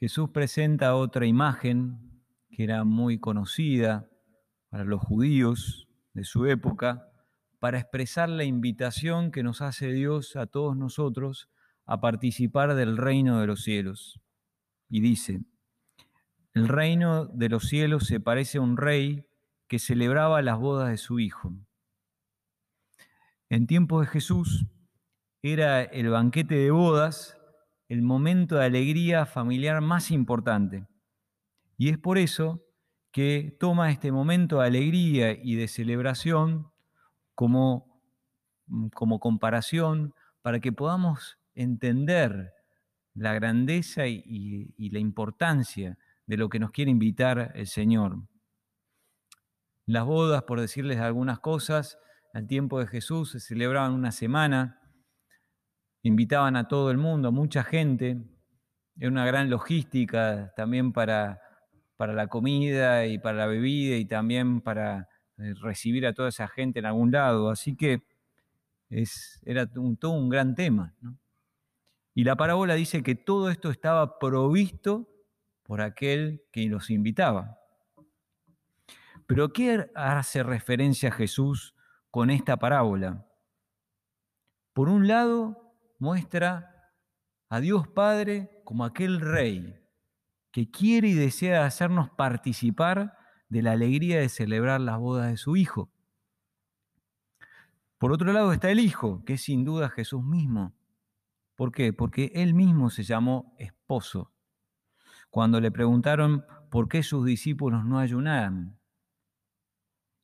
Jesús presenta otra imagen que era muy conocida para los judíos de su época, para expresar la invitación que nos hace Dios a todos nosotros a participar del reino de los cielos. Y dice, el reino de los cielos se parece a un rey que celebraba las bodas de su hijo. En tiempos de Jesús era el banquete de bodas el momento de alegría familiar más importante. Y es por eso que toma este momento de alegría y de celebración como, como comparación para que podamos entender la grandeza y, y la importancia de lo que nos quiere invitar el Señor. Las bodas, por decirles algunas cosas, al tiempo de Jesús se celebraban una semana, invitaban a todo el mundo, a mucha gente, era una gran logística también para, para la comida y para la bebida y también para eh, recibir a toda esa gente en algún lado, así que es, era todo un gran tema. Y la parábola dice que todo esto estaba provisto por aquel que los invitaba. Pero ¿qué hace referencia Jesús con esta parábola? Por un lado, muestra a Dios Padre como aquel rey que quiere y desea hacernos participar de la alegría de celebrar las bodas de su Hijo. Por otro lado está el Hijo, que es sin duda Jesús mismo. ¿Por qué? Porque él mismo se llamó esposo. Cuando le preguntaron por qué sus discípulos no ayunaban,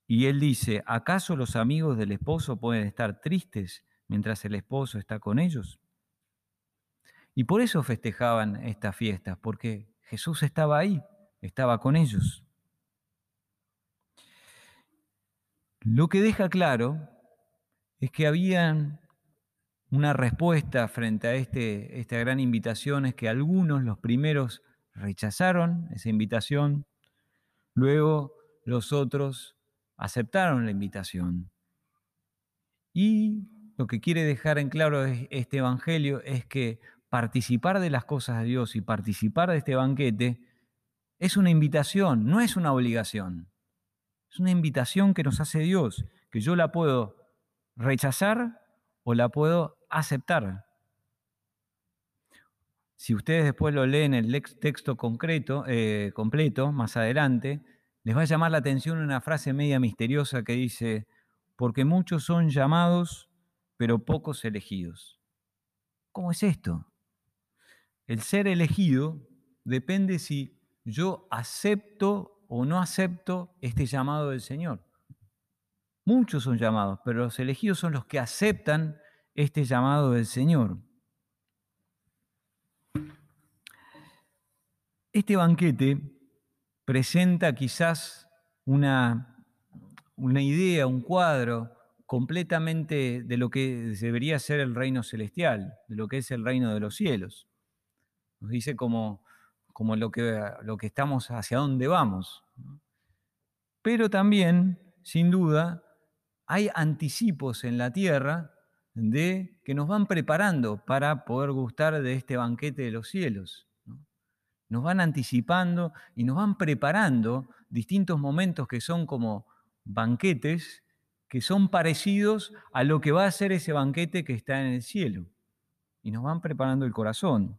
y él dice, ¿acaso los amigos del esposo pueden estar tristes mientras el esposo está con ellos? Y por eso festejaban estas fiestas, porque Jesús estaba ahí, estaba con ellos. Lo que deja claro es que había una respuesta frente a este, esta gran invitación, es que algunos, los primeros, rechazaron esa invitación, luego los otros aceptaron la invitación. Y lo que quiere dejar en claro este Evangelio es que participar de las cosas de Dios y participar de este banquete es una invitación, no es una obligación. Es una invitación que nos hace Dios, que yo la puedo rechazar o la puedo aceptar. Si ustedes después lo leen en el texto concreto, eh, completo, más adelante, les va a llamar la atención una frase media misteriosa que dice, porque muchos son llamados, pero pocos elegidos. ¿Cómo es esto? El ser elegido depende si yo acepto o no acepto este llamado del Señor. Muchos son llamados, pero los elegidos son los que aceptan este llamado del Señor. Este banquete presenta quizás una, una idea, un cuadro completamente de lo que debería ser el reino celestial, de lo que es el reino de los cielos. Nos dice como, lo, que, lo que estamos, hacia dónde vamos. Pero también, sin duda, hay anticipos en la tierra de que nos van preparando para poder gustar de este banquete de los cielos nos van anticipando y nos van preparando distintos momentos que son como banquetes, que son parecidos a lo que va a ser ese banquete que está en el cielo. Y nos van preparando el corazón.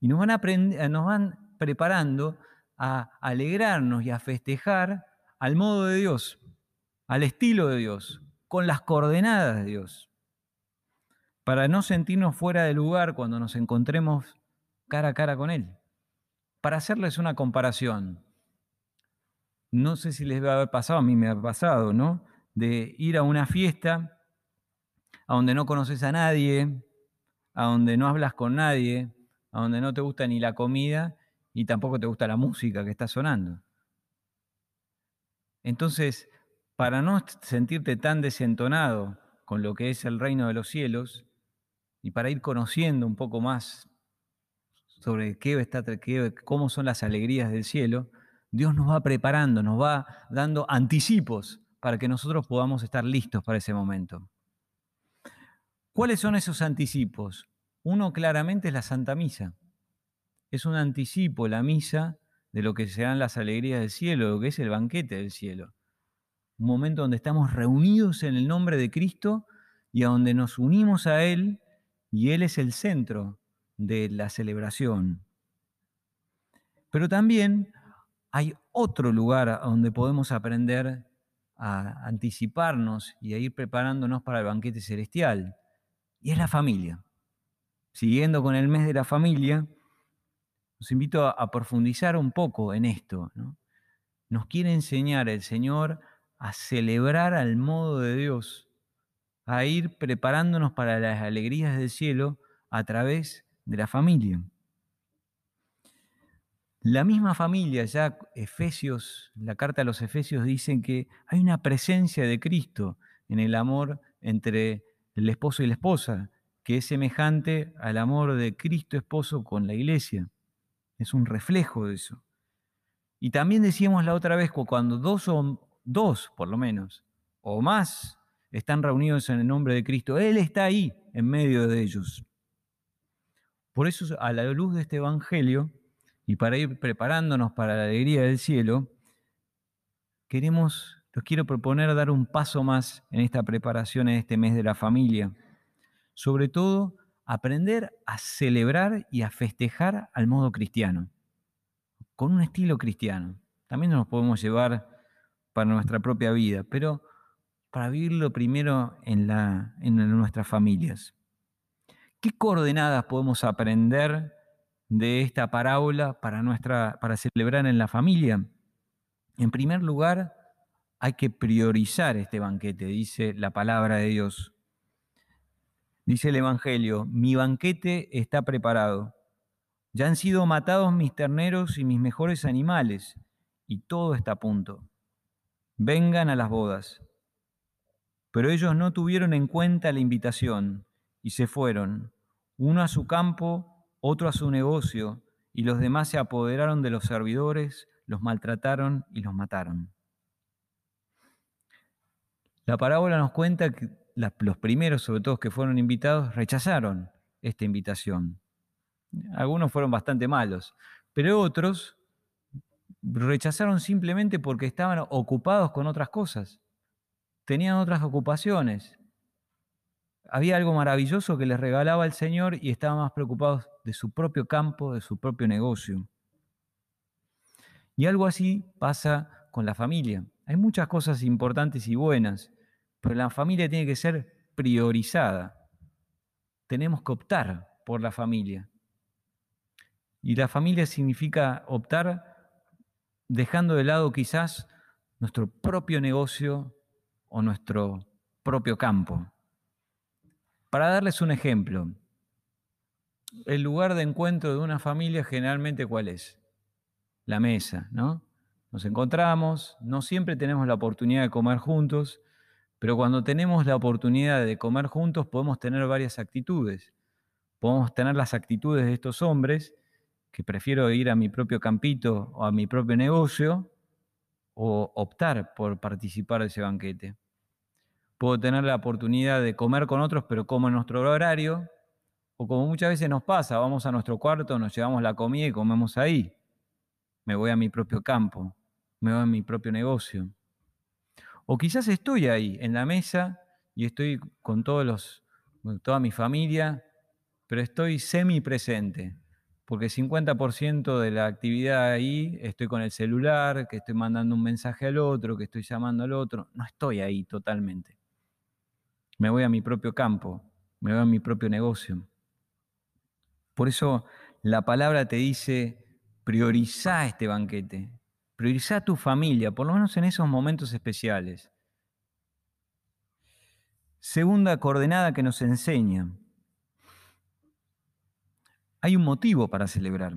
Y nos van, nos van preparando a alegrarnos y a festejar al modo de Dios, al estilo de Dios, con las coordenadas de Dios, para no sentirnos fuera de lugar cuando nos encontremos cara a cara con Él. Para hacerles una comparación, no sé si les va a haber pasado, a mí me ha pasado, ¿no? De ir a una fiesta a donde no conoces a nadie, a donde no hablas con nadie, a donde no te gusta ni la comida y tampoco te gusta la música que está sonando. Entonces, para no sentirte tan desentonado con lo que es el reino de los cielos y para ir conociendo un poco más sobre qué está, cómo son las alegrías del cielo, Dios nos va preparando, nos va dando anticipos para que nosotros podamos estar listos para ese momento. ¿Cuáles son esos anticipos? Uno claramente es la Santa Misa. es un anticipo, la misa, de lo que serán las alegrías del cielo, lo que es el banquete del cielo. Un momento donde estamos reunidos en el nombre de Cristo y a donde nos unimos a Él y Él es el centro de la celebración. Pero también hay otro lugar donde podemos aprender a anticiparnos y a ir preparándonos para el banquete celestial, y es la familia. Siguiendo con el mes de la familia, os invito a, profundizar un poco en esto. Nos quiere enseñar el Señor a celebrar al modo de Dios, a ir preparándonos para las alegrías del cielo a través de la familia. La misma familia, ya Efesios, la carta a los Efesios dicen que hay una presencia de Cristo en el amor entre el esposo y la esposa, que es semejante al amor de Cristo esposo con la iglesia. Es un reflejo de eso. Y también decíamos la otra vez, cuando dos o dos, por lo menos, o más, están reunidos en el nombre de Cristo, Él está ahí en medio de ellos. Por eso, a la luz de este Evangelio, y para ir preparándonos para la alegría del cielo, queremos, los quiero proponer dar un paso más en esta preparación en este mes de la familia. Sobre todo, aprender a celebrar y a festejar al modo cristiano, con un estilo cristiano. También nos podemos llevar para nuestra propia vida, pero para vivirlo primero en, en nuestras familias. ¿Qué coordenadas podemos aprender de esta parábola para, nuestra, para celebrar en la familia? En primer lugar, hay que priorizar este banquete, dice la palabra de Dios. Dice el Evangelio, mi banquete está preparado. Ya han sido matados mis terneros y mis mejores animales, y todo está a punto. Vengan a las bodas. Pero ellos no tuvieron en cuenta la invitación y se fueron, uno a su campo otro a su negocio, y los demás se apoderaron de los servidores, los maltrataron y los mataron. La parábola nos cuenta que los primeros, sobre todo que fueron invitados, rechazaron esta invitación. Algunos fueron bastante malos, pero otros rechazaron simplemente porque estaban ocupados con otras cosas, tenían otras ocupaciones, había algo maravilloso que les regalaba el Señor y estaban más preocupados de su propio campo, de su propio negocio. Y algo así pasa con la familia. Hay muchas cosas importantes y buenas, pero la familia tiene que ser priorizada. Tenemos que optar por la familia. Y la familia significa optar dejando de lado quizás nuestro propio negocio o nuestro propio campo. Para darles un ejemplo, el lugar de encuentro de una familia generalmente cuál es? La mesa, ¿no? Nos encontramos, no siempre tenemos la oportunidad de comer juntos, pero cuando tenemos la oportunidad de comer juntos podemos tener varias actitudes. Podemos tener las actitudes de estos hombres, que prefiero ir a mi propio campito o a mi propio negocio, o optar por participar de ese banquete puedo tener la oportunidad de comer con otros, pero como en nuestro horario, o como muchas veces nos pasa, vamos a nuestro cuarto, nos llevamos la comida y comemos ahí. Me voy a mi propio campo, me voy a mi propio negocio. O quizás estoy ahí, en la mesa, y estoy con todos los, toda mi familia, pero estoy semi presente, porque 50% de la actividad ahí estoy con el celular, que estoy mandando un mensaje al otro, que estoy llamando al otro, no estoy ahí totalmente me voy a mi propio campo, me voy a mi propio negocio. Por eso la palabra te dice, prioriza este banquete, prioriza tu familia, por lo menos en esos momentos especiales. Segunda coordenada que nos enseña, hay un motivo para celebrar.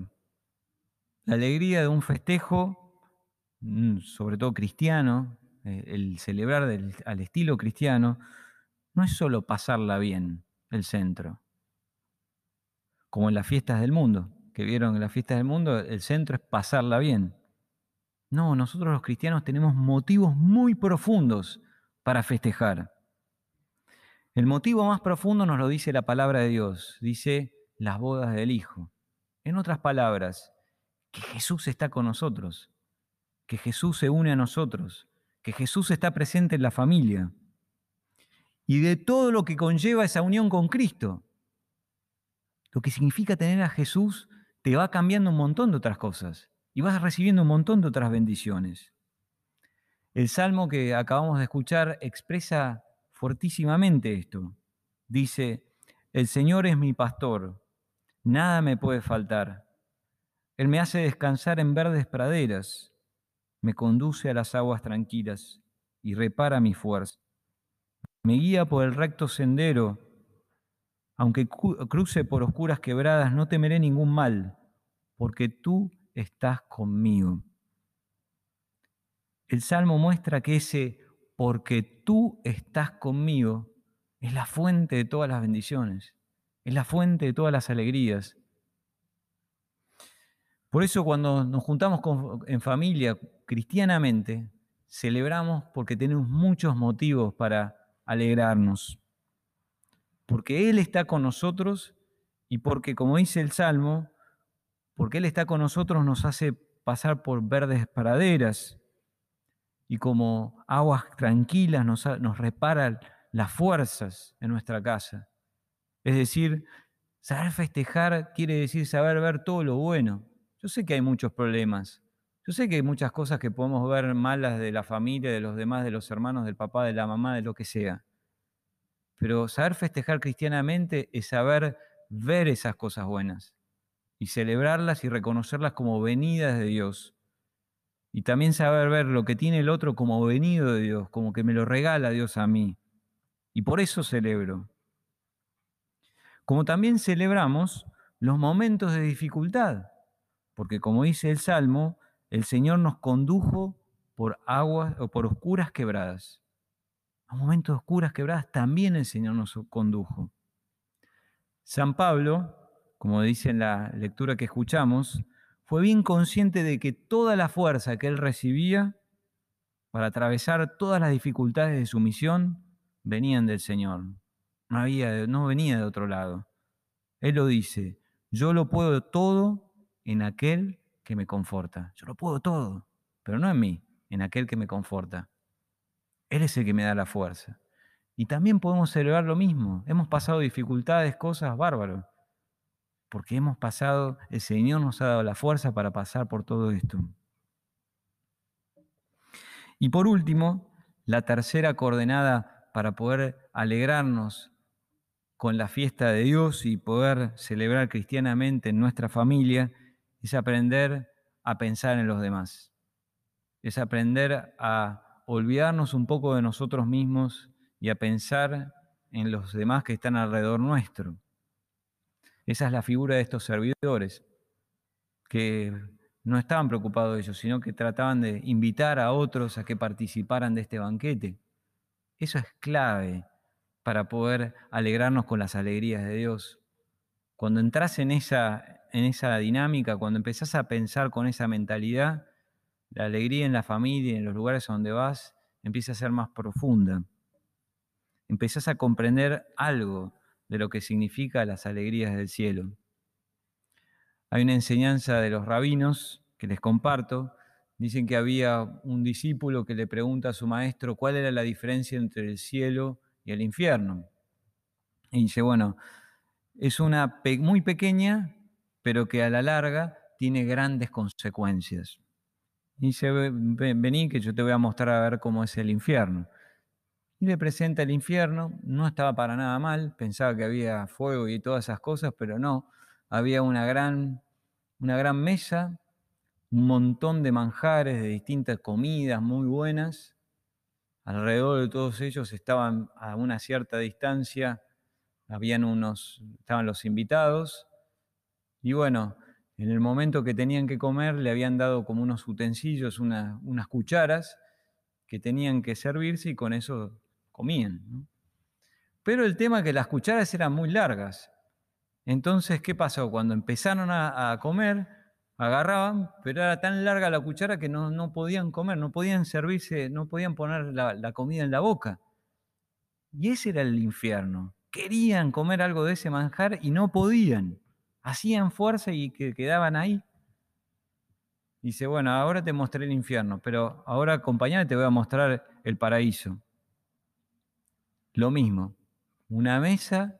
La alegría de un festejo, mm, sobre todo cristiano, eh, el celebrar al estilo cristiano, no es solo pasarla bien el centro, como en las fiestas del mundo, que vieron en las fiestas del mundo, el centro es pasarla bien. No, nosotros los cristianos tenemos motivos muy profundos para festejar. El motivo más profundo nos lo dice la palabra de Dios, dice las bodas del Hijo. En otras palabras, que Jesús está con nosotros, que Jesús se une a nosotros, que Jesús está presente en la familia y de todo lo que conlleva esa unión con Cristo. Lo que significa tener a Jesús te va cambiando un montón de otras cosas y vas recibiendo un montón de otras bendiciones. El salmo que acabamos de escuchar expresa fortísimamente esto. Dice, el Señor es mi pastor, nada me puede faltar. Él me hace descansar en verdes praderas, me conduce a las aguas tranquilas y repara mi fuerza. Me guía por el recto sendero, aunque cruce por oscuras quebradas, no temeré ningún mal, porque tú estás conmigo. El Salmo muestra que ese porque tú estás conmigo es la fuente de todas las bendiciones, es la fuente de todas las alegrías. Por eso cuando nos juntamos en familia cristianamente, celebramos porque tenemos muchos motivos para alegrarnos. Porque Él está con nosotros y porque, como dice el Salmo, porque Él está con nosotros nos hace pasar por verdes praderas y como aguas tranquilas nos, nos repara las fuerzas en nuestra casa. Es decir, saber festejar quiere decir saber ver todo lo bueno. Yo sé que hay muchos problemas. Yo sé que hay muchas cosas que podemos ver malas de la familia, de los demás, de los hermanos, del papá, de la mamá, de lo que sea. Pero saber festejar cristianamente es saber ver esas cosas buenas y celebrarlas y reconocerlas como venidas de Dios y también saber ver lo que tiene el otro como venido de Dios, como que me lo regala Dios a mí. Y por eso celebro. Como también celebramos los momentos de dificultad, porque como dice el Salmo, el Señor nos condujo por aguas o por oscuras quebradas. A momentos de oscuras quebradas también el Señor nos condujo. San Pablo, como dice en la lectura que escuchamos, fue bien consciente de que toda la fuerza que él recibía para atravesar todas las dificultades de su misión venían del Señor. No, no venía de otro lado. Él lo dice, yo lo puedo todo en aquel que me conforta. Yo lo puedo todo, pero no en mí, en aquel que me conforta. Él es el que me da la fuerza. Y también podemos celebrar lo mismo. Hemos pasado dificultades, cosas bárbaras porque hemos pasado, el Señor nos ha dado la fuerza para pasar por todo esto. Y por último, la tercera coordenada para poder alegrarnos con la fiesta de Dios y poder celebrar cristianamente en nuestra familia es aprender a pensar en los demás. Es aprender a olvidarnos un poco de nosotros mismos y a pensar en los demás que están alrededor nuestro. Esa es la figura de estos servidores, que no estaban preocupados de ellos, sino que trataban de invitar a otros a que participaran de este banquete. Eso es clave para poder alegrarnos con las alegrías de Dios. Cuando entras en esa, en esa dinámica, cuando empezás a pensar con esa mentalidad, la alegría en la familia, en los lugares donde vas, empieza a ser más profunda. Empezás a comprender algo de lo que significa las alegrías del cielo. Hay una enseñanza de los rabinos que les comparto. Dicen que había un discípulo que le pregunta a su maestro cuál era la diferencia entre el cielo y el infierno. Y dice, bueno, es una muy pequeña, pero que a la larga tiene grandes consecuencias. Y dice, vení que yo te voy a mostrar a ver cómo es el infierno y le presenta el infierno. No estaba para nada mal, pensaba que había fuego y todas esas cosas, pero no. Había una gran, una gran mesa, un montón de manjares, de distintas comidas muy buenas. Alrededor de todos ellos estaban a una cierta distancia, habían unos, estaban los invitados. Y bueno, en el momento que tenían que comer, le habían dado como unos utensilios, unas cucharas que tenían que servirse y con eso comían. Pero el tema es que las cucharas eran muy largas. Entonces, ¿qué pasó? Cuando empezaron a, comer, agarraban, pero era tan larga la cuchara que no, podían comer, no podían servirse, no podían poner la, la comida en la boca. Y ese era el infierno. Querían comer algo de ese manjar y no podían. Hacían fuerza y que quedaban ahí. Dice, bueno, ahora te mostré el infierno, pero ahora acompañame, te voy a mostrar el paraíso. Lo mismo, una mesa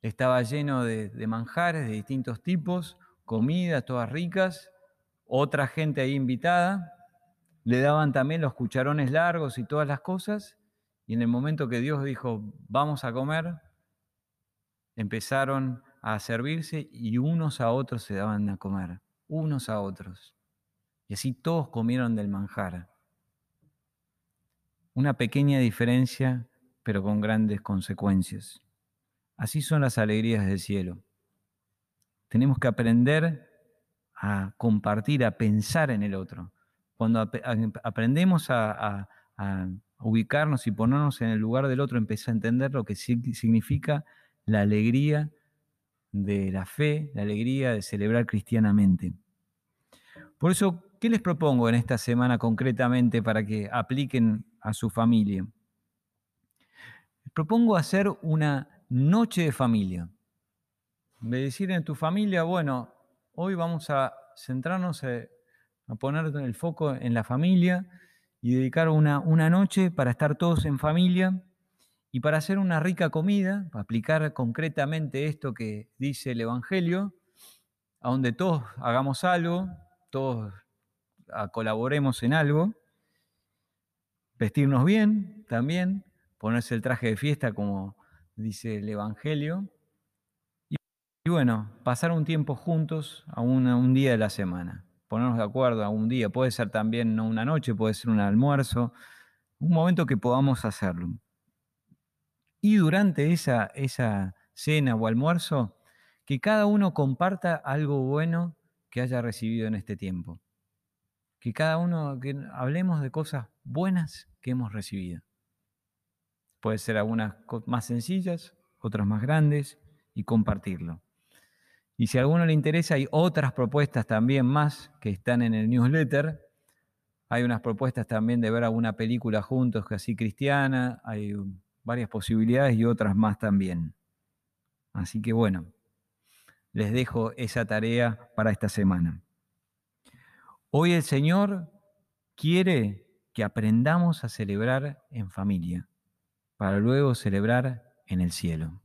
estaba lleno de, de manjares de distintos tipos, comidas todas ricas, otra gente ahí invitada, le daban también los cucharones largos y todas las cosas, y en el momento que Dios dijo, vamos a comer, empezaron a servirse y unos a otros se daban a comer, unos a otros. Y así todos comieron del manjar. Una pequeña diferencia, pero con grandes consecuencias. Así son las alegrías del cielo. Tenemos que aprender a compartir, a pensar en el otro. Cuando aprendemos a, ubicarnos y ponernos en el lugar del otro, empieza a entender lo que significa la alegría de la fe, la alegría de celebrar cristianamente. Por eso, ¿qué les propongo en esta semana concretamente para que apliquen a su familia? Les propongo hacer una noche de familia. De decir en tu familia, bueno, hoy vamos a centrarnos eh, a poner el foco en la familia y dedicar una, una noche para estar todos en familia y para hacer una rica comida, aplicar concretamente esto que dice el Evangelio, a donde todos hagamos algo, todos ah, colaboremos en algo, vestirnos bien también, ponerse el traje de fiesta como dice el Evangelio, y, bueno, pasar un tiempo juntos a un día de la semana ponernos de acuerdo a un día. Puede ser también no una noche, puede ser un almuerzo, un momento que podamos hacerlo. Y durante esa, esa cena o almuerzo, que cada uno comparta algo bueno que haya recibido en este tiempo. Que cada uno, que hablemos de cosas buenas que hemos recibido. Puede ser algunas más sencillas, otras más grandes, y compartirlo. Y si a alguno le interesa, hay otras propuestas también más que están en el newsletter. Hay unas propuestas también de ver alguna película juntos, que así cristiana. Hay varias posibilidades y otras más también. Así que bueno, les dejo esa tarea para esta semana. Hoy el Señor quiere que aprendamos a celebrar en familia, para luego celebrar en el cielo.